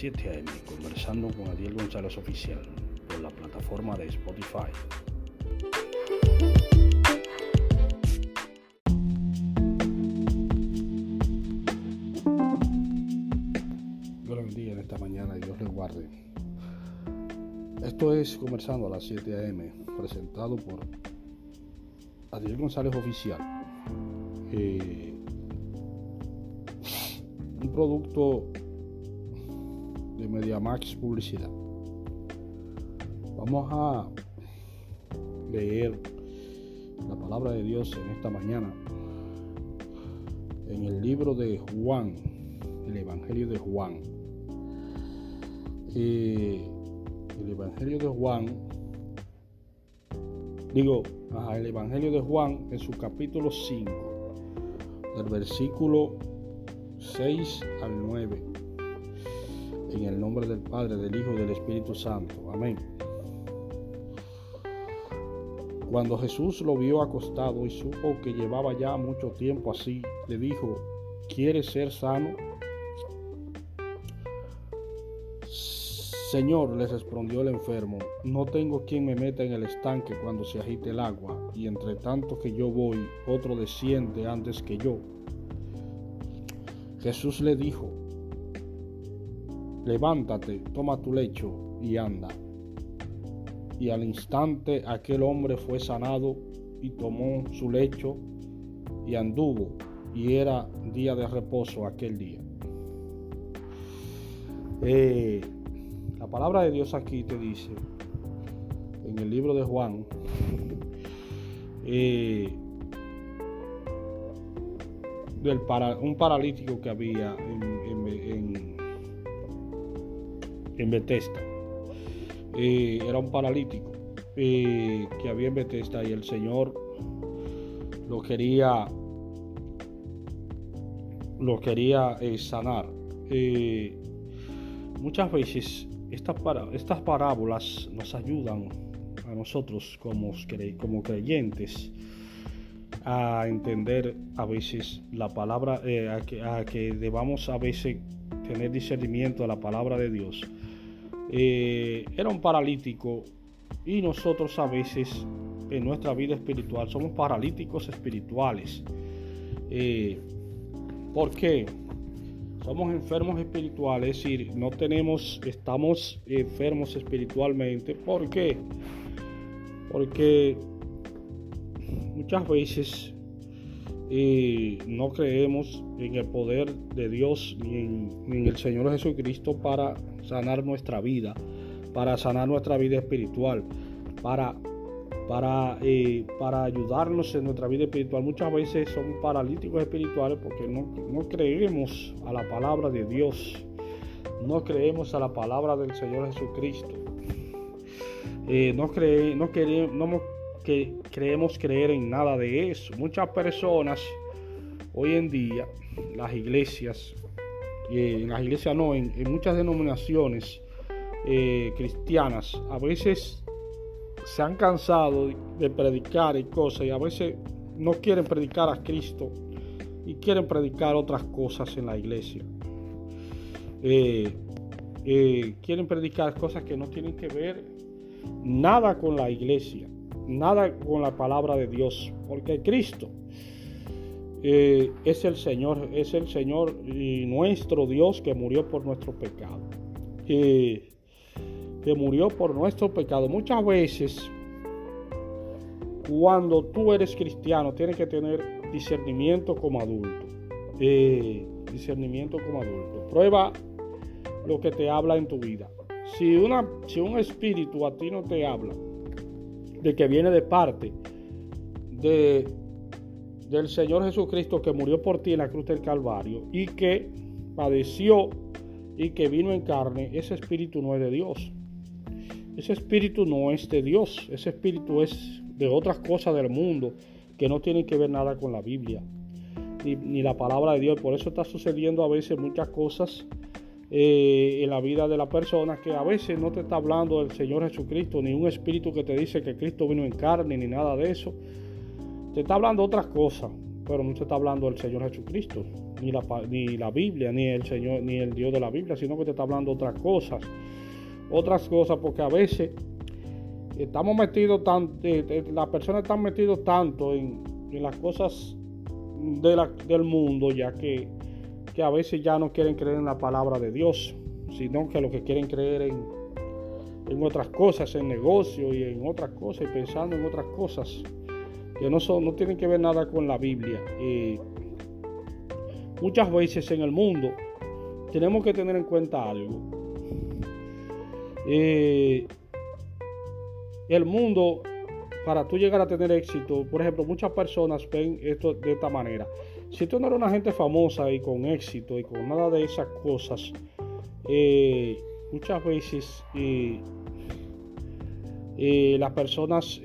7 a.m. conversando con Adiel González Oficial por la plataforma de Spotify. Dios le bendiga en esta mañana Dios le guarde. Esto es Conversando a las 7 a.m. presentado por Adiel González Oficial. Eh, un producto de MediaMax Publicidad. Vamos a leer la palabra de Dios en esta mañana en el libro de Juan, el Evangelio de Juan. El Evangelio de Juan, digo, ajá, el Evangelio de Juan en su capítulo 5, del versículo 6 al 9. En el nombre del Padre, del Hijo y del Espíritu Santo. Amén. Cuando Jesús lo vio acostado y supo que llevaba ya mucho tiempo así, le dijo, ¿quieres ser sano? Señor, le respondió el enfermo, no tengo quien me meta en el estanque cuando se agite el agua, y entre tanto que yo voy, otro desciende antes que yo. Jesús le dijo, levántate, toma tu lecho y anda. Y al instante aquel hombre fue sanado y tomó su lecho y anduvo, y era día de reposo aquel día. Eh, la palabra de Dios aquí te dice, en el libro de Juan, eh, del un paralítico que había en, en, en, en Bethesda. Era un paralítico que había en Bethesda y el Señor lo quería lo quería eh, sanar. muchas veces estas parábolas nos ayudan a nosotros como, como creyentes a entender a veces la palabra, eh, a, que, a, que, debamos a veces tener discernimiento de la palabra de Dios. Eh, era un paralítico y nosotros a veces en nuestra vida espiritual somos paralíticos espirituales. Eh, ¿Por qué? Somos enfermos espirituales, es decir, no tenemos, estamos enfermos espiritualmente. ¿Por qué? Porque muchas veces eh, no creemos en el poder de Dios ni en, ni en, el Señor Jesucristo para sanar nuestra vida, para sanar nuestra vida espiritual, para, para, eh, para ayudarnos en nuestra vida espiritual. Muchas veces somos paralíticos espirituales porque no, no creemos a la palabra de Dios, no creemos a la palabra del Señor Jesucristo. Eh, no, queremos, no que creemos creer en nada de eso. Muchas personas hoy en día, las iglesias, en las iglesias no, en, muchas denominaciones eh, cristianas, a veces se han cansado de, de predicar y cosas y a veces no quieren predicar a Cristo y quieren predicar otras cosas en la iglesia. Eh, eh, quieren predicar cosas que no tienen que ver nada con la iglesia nada con la palabra de Dios, porque Cristo eh, es el Señor, es el Señor y nuestro Dios que murió por nuestro pecado, eh, que murió por nuestro pecado. Muchas veces, cuando tú eres cristiano, tienes que tener discernimiento como adulto, eh, discernimiento como adulto. Prueba lo que te habla en tu vida. Si, una, si un espíritu a ti no te habla, de que viene de parte de, del Señor Jesucristo que murió por ti en la cruz del Calvario y que padeció y que vino en carne, ese espíritu no es de Dios. Ese espíritu no es de Dios, ese espíritu es de otras cosas del mundo que no tienen que ver nada con la Biblia ni, ni la palabra de Dios. Por eso está sucediendo a veces muchas cosas eh, en la vida de la persona que a veces no te está hablando del Señor Jesucristo, ni un espíritu que te dice que Cristo vino en carne, ni nada de eso. Te está hablando otras cosas. pero no se está hablando del Señor Jesucristo, ni la, ni la Biblia, ni el Señor, ni el Dios de la Biblia, sino que te está hablando otras cosas. Otras cosas, porque a veces estamos metidos tan, las personas están metidos tanto en, las cosas del mundo, ya que, que a veces ya no quieren creer en la palabra de Dios, sino que lo que quieren creer en, en otras cosas, en negocio y en otras cosas, y pensando en otras cosas que no, son, no tienen que ver nada con la Biblia. muchas veces en el mundo tenemos que tener en cuenta algo. Eh, el mundo, para tú llegar a tener éxito, por ejemplo, muchas personas ven esto de esta manera. Si tú no eres una gente famosa y con éxito y con nada de esas cosas, eh, muchas veces eh, las personas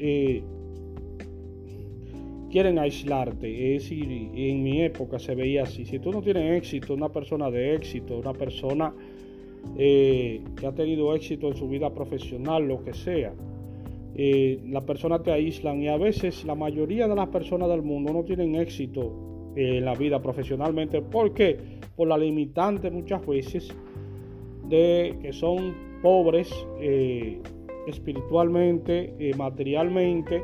quieren aislarte. Es decir, en mi época se veía así. Si tú no tienes éxito, una persona de éxito, una persona eh, que ha tenido éxito en su vida profesional, lo que sea, eh, las personas te aíslan y a veces la mayoría de las personas del mundo no tienen éxito en la vida profesionalmente. ¿Por qué? Por la limitante muchas veces de que son pobres eh, espiritualmente, materialmente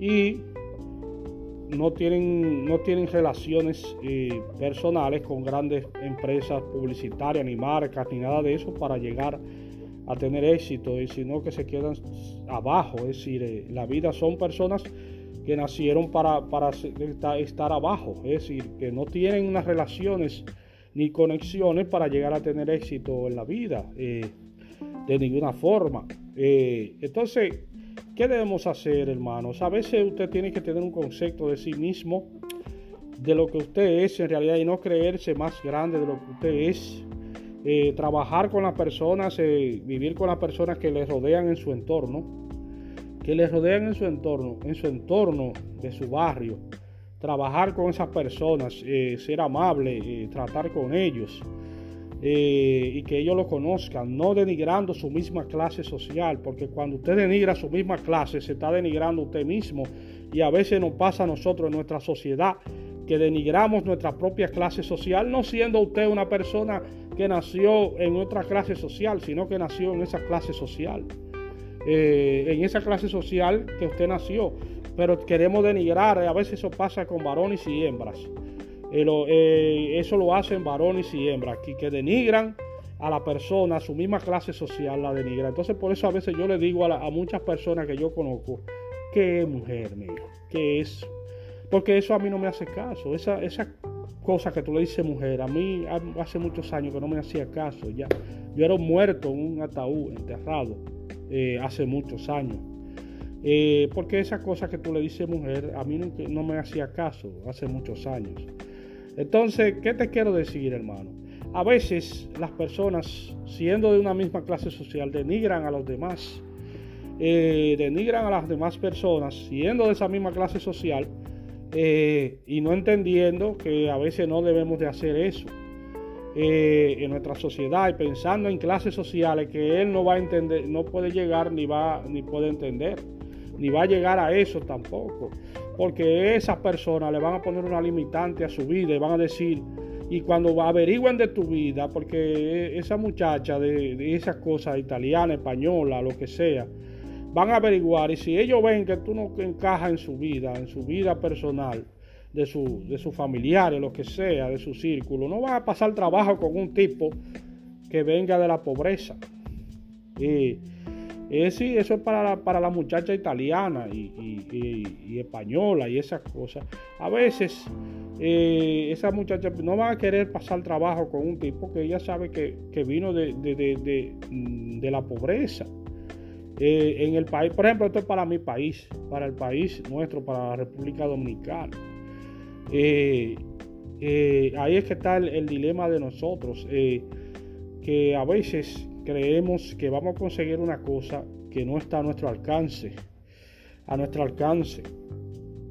y no tienen, no tienen relaciones eh, personales con grandes empresas publicitarias, ni marcas, ni nada de eso para llegar a tener éxito, sino que se quedan abajo. Es decir, eh, la vida son personas que nacieron para, para estar abajo, es decir, que no tienen unas relaciones ni conexiones para llegar a tener éxito en la vida, eh, de ninguna forma. entonces, ¿Qué debemos hacer, hermanos? A veces usted tiene que tener un concepto de sí mismo, de lo que usted es en realidad y no creerse más grande de lo que usted es. Eh, trabajar con las personas, eh, vivir con las personas que le rodean en su entorno, que le rodean en su entorno, en su entorno de su barrio. Trabajar con esas personas, eh, ser amable, tratar con ellos. Eh, y que ellos lo conozcan, no denigrando su misma clase social, porque cuando usted denigra su misma clase, se está denigrando usted mismo. Y a veces nos pasa a nosotros en nuestra sociedad que denigramos nuestra propia clase social, no siendo usted una persona que nació en otra clase social, sino que nació en esa clase social. Eh, en esa clase social que usted nació, pero queremos denigrar, a veces eso pasa con varones y hembras. Eh, eh, eso lo hacen varones y hembras, aquí que denigran a la persona, a su misma clase social la denigra. Entonces por eso a veces yo le digo a, muchas personas que yo conozco, que es mujer, mía, que es... Porque eso a mí no me hace caso. Esa, esa cosa que tú le dices mujer, a mí hace muchos años que no me hacía caso. Ya. Yo era muerto en un ataúd, enterrado, eh, hace muchos años. porque esa cosa que tú le dices mujer, a mí no me hacía caso hace muchos años. Entonces, ¿qué te quiero decir, hermano? A veces las personas, siendo de una misma clase social, denigran a los demás, eh, denigran a las demás personas, siendo de esa misma clase social, eh, y no entendiendo que a veces no debemos de hacer eso. Eh, en nuestra sociedad y pensando en clases sociales que él no va a entender, no puede llegar ni va ni puede entender, ni va a llegar a eso tampoco porque esas personas le van a poner una limitante a su vida y van a decir, y cuando averigüen de tu vida, porque esa muchacha de, esas cosas, italiana, española, lo que sea, van a averiguar y si ellos ven que tú no encajas en su vida, en su vida personal, de, su, de sus familiares, lo que sea, de su círculo, no van a pasar trabajo con un tipo que venga de la pobreza. Y, eh, sí, eso es para la, para muchacha italiana y, española y esas cosas. A veces eh, esa muchacha no va a querer pasar trabajo con un tipo que ella sabe que, vino de, de, la pobreza. Eh, en el país, por ejemplo, esto es para mi país, para el país nuestro, para la República Dominicana. ahí es que está el dilema de nosotros, que a veces creemos que vamos a conseguir una cosa que no está a nuestro alcance, a nuestro alcance.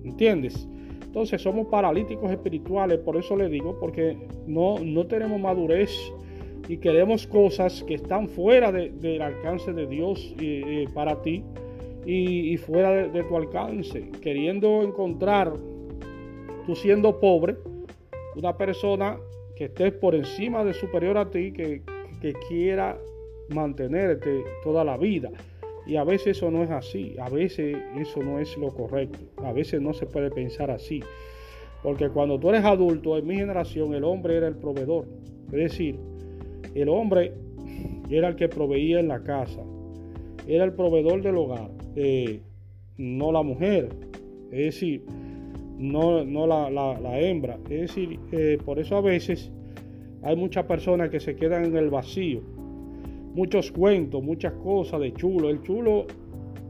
¿Entiendes? Entonces somos paralíticos espirituales, por eso le digo, porque no, no tenemos madurez y queremos cosas que están fuera del alcance de Dios eh, para ti y, fuera de, tu alcance, queriendo encontrar tú siendo pobre, una persona que esté por encima de superior a ti, que, que quiera mantenerte toda la vida. Y a veces eso no es así, a veces eso no es lo correcto, a veces no se puede pensar así. Porque cuando tú eres adulto, en mi generación, el hombre era el proveedor. Es decir, el hombre era el que proveía en la casa, era el proveedor del hogar, eh, no la mujer, es decir, no, no la, hembra. Es decir, eh, por eso a veces hay muchas personas que se quedan en el vacío. Muchos cuentos, muchas cosas de chulo. El chulo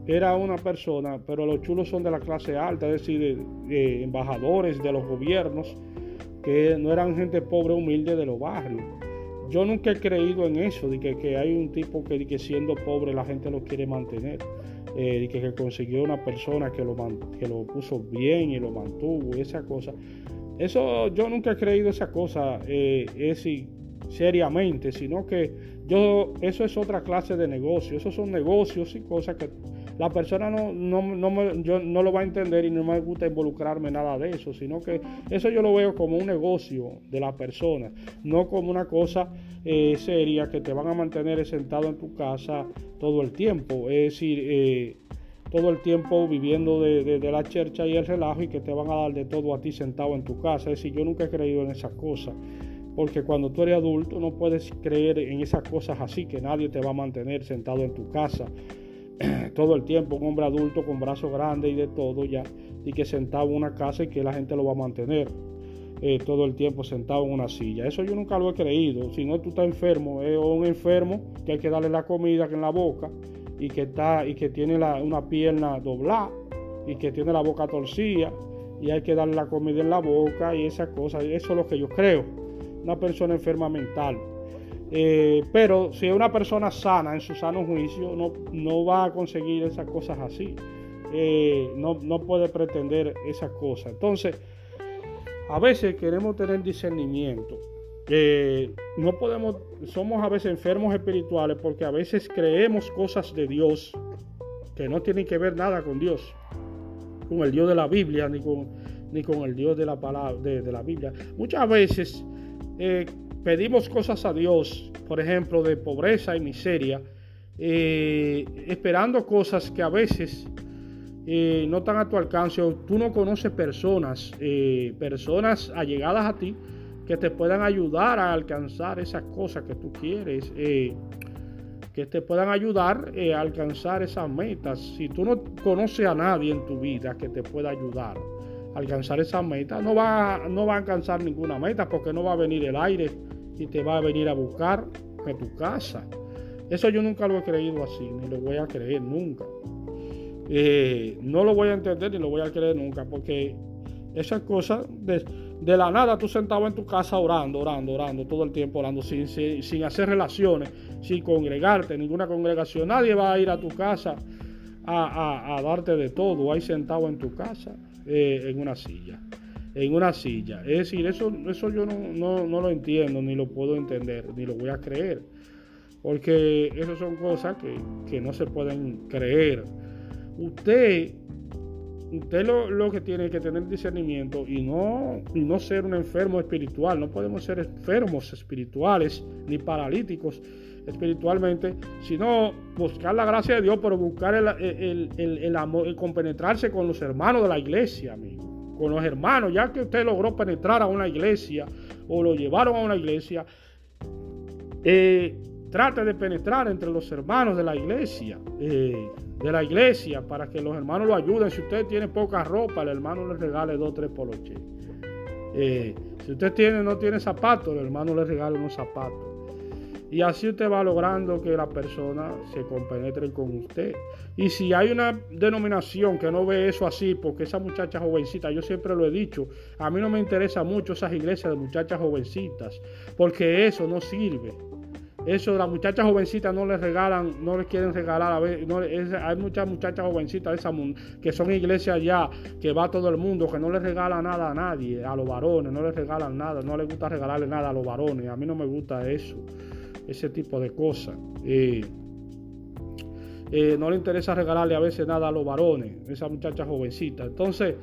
era una persona, pero los chulos son de la clase alta, es decir, de, embajadores de los gobiernos, que no eran gente pobre, humilde de los barrios. Yo nunca he creído en eso, de que, hay un tipo que, que, siendo pobre la gente lo quiere mantener, eh, de que, consiguió una persona que lo, que lo puso bien y lo mantuvo, esa cosa. Eso yo nunca he creído esa cosa, eh, es seriamente, sino que yo, eso es otra clase de negocio, esos son negocios y cosas que la persona no, no, yo no lo va a entender y no me gusta involucrarme nada de eso, sino que eso yo lo veo como un negocio de la persona, no como una cosa eh, seria que te van a mantener sentado en tu casa todo el tiempo. Es decir, eh, todo el tiempo viviendo de, la chercha y el relajo y que te van a dar de todo a ti sentado en tu casa. Es decir, yo nunca he creído en esas cosas. Porque cuando tú eres adulto no puedes creer en esas cosas así, que nadie te va a mantener sentado en tu casa todo el tiempo, un hombre adulto con brazos grandes y de todo ya, y que sentado en una casa y que la gente lo va a mantener eh, todo el tiempo sentado en una silla. Eso yo nunca lo he creído. Si no, tú estás enfermo, es un enfermo que hay que darle la comida en la boca y que, está, y que tiene una pierna doblada y que tiene la boca torcida y hay que darle la comida en la boca y esas cosas. Eso es lo que yo creo. Una persona enferma mental. Eh, pero si es una persona sana, en su sano juicio, no, no va a conseguir esas cosas así. Eh, no, no, puede pretender esas cosas. Entonces, a veces queremos tener discernimiento. Eh, no podemos, somos a veces enfermos espirituales porque a veces creemos cosas de Dios que no tienen que ver nada con Dios, con el Dios de la Biblia, ni con, ni con el Dios de la palabra de, la Biblia. Muchas veces pedimos cosas a Dios, por ejemplo, de pobreza y miseria, eh, esperando cosas que a veces eh, no están a tu alcance o tú no conoces personas, eh, personas allegadas a ti que te puedan ayudar a alcanzar esas cosas que tú quieres, que te puedan ayudar a alcanzar esas metas. Si tú no conoces a nadie en tu vida que te pueda ayudar alcanzar esas metas, no va, no va a alcanzar ninguna meta porque no va a venir el aire y te va a venir a buscar a tu casa. Eso yo nunca lo he creído así, ni lo voy a creer nunca. Eh, no lo voy a entender ni lo voy a creer nunca, porque esas cosas de, la nada tú sentado en tu casa orando, orando, orando, todo el tiempo orando, sin, sin, hacer relaciones, sin congregarte, ninguna congregación. Nadie va a ir a tu casa a, darte de todo, ahí sentado en tu casa, eh, en una silla en una silla. Es decir, eso, eso yo no, lo entiendo, ni lo puedo entender, ni lo voy a creer. Porque esas son cosas que, no se pueden creer. Usted, usted lo, que tiene que tener discernimiento y no, y no ser un enfermo espiritual. No podemos ser enfermos espirituales ni paralíticos espiritualmente, sino buscar la gracia de Dios, pero buscar el, el, el, el amor, compenetrarse con los hermanos de la iglesia, amigo con los hermanos, ya que usted logró penetrar a una iglesia o lo llevaron a una iglesia, eh, trate de penetrar entre los hermanos de la iglesia, eh, de la iglesia, para que los hermanos lo ayuden. Si usted tiene poca ropa, el hermano le regale dos o tres poloches. Eh, si usted tiene, no tiene zapatos, el hermano le regale unos zapatos. Y así usted va logrando que la persona se compenetre con usted. Y si hay una denominación que no ve eso así, porque esa muchacha jovencita, yo siempre lo he dicho, a mí no me interesa mucho esas iglesias de muchachas jovencitas, porque eso no sirve. Eso, las muchachas jovencitas no les regalan, no les quieren regalar. A ver, hay muchas muchachas jovencitas esa, que son iglesias ya, que va todo el mundo, que no les regala nada a nadie, a los varones, no les regalan nada, no les gusta regalarle nada a los varones. A mí no me gusta eso ese tipo de cosas. Eh, no le interesa regalarle a veces nada a los varones, esa muchacha jovencita. Entonces,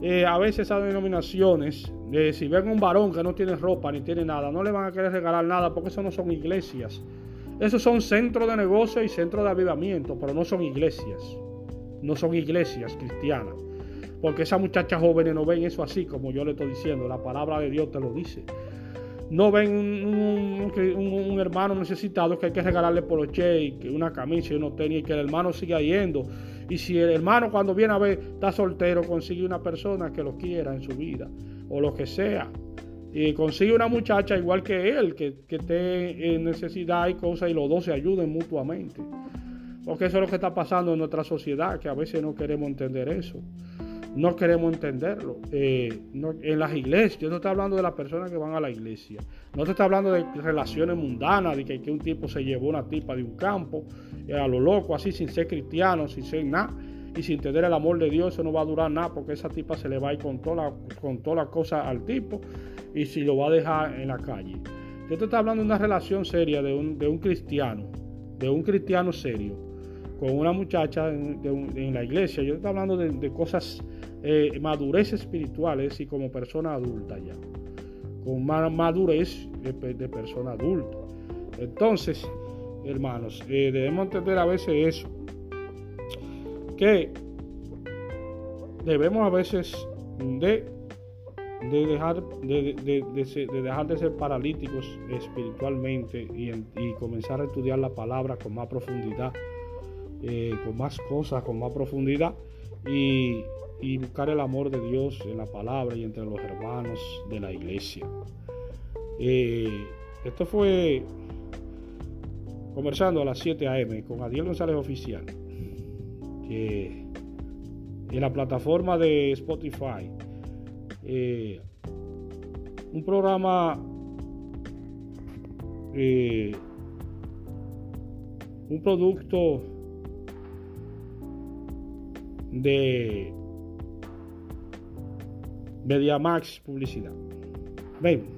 eh, a veces esas denominaciones, si ven un varón que no tiene ropa ni tiene nada, no le van a querer regalar nada porque eso no son iglesias. Esos son centros de negocio y centros de avivamiento, pero no son iglesias. No son iglesias cristianas. Porque esas muchachas jóvenes no ven eso así como yo le estoy diciendo. La palabra de Dios te lo dice. No ven un, hermano necesitado que hay que regalarle poloche y una camisa y unos tenis y que el hermano siga yendo. Y si el hermano cuando viene a ver está soltero, consigue una persona que lo quiera en su vida o lo que sea. Y consigue una muchacha igual que él, que, que esté en necesidad y cosas y los dos se ayuden mutuamente. Porque eso es lo que está pasando en nuestra sociedad, que a veces no queremos entender eso no queremos entenderlo. Eh, en las iglesias, yo no estoy hablando de las personas que van a la iglesia, no te estoy hablando de relaciones mundanas, de que, un tipo se llevó una tipa de un campo eh, a lo loco, así sin ser cristiano, sin ser nada, y sin tener el amor de Dios, eso no va a durar nada, porque esa tipa se le va a ir con toda las cosas al tipo y si lo va a dejar en la calle. Yo te estoy hablando de una relación seria de un, de un cristiano, de un cristiano serio, con una muchacha en, la iglesia. Yo estoy hablando de cosas eh, madurez espiritual, y como persona adulta ya, con madurez de, persona adulta. Entonces, hermanos, eh, debemos entender a veces eso, que debemos a veces de, de dejar, de, dejar de ser paralíticos espiritualmente y, comenzar a estudiar la palabra con más profundidad, eh, con más cosas, con más profundidad y, buscar el amor de Dios en la palabra y entre los hermanos de la iglesia. Eh, esto fue conversando a las 7 a.m. con Adiel González Oficial, que en la plataforma de Spotify, eh, un programa, un producto de Max Publicidad. Bem,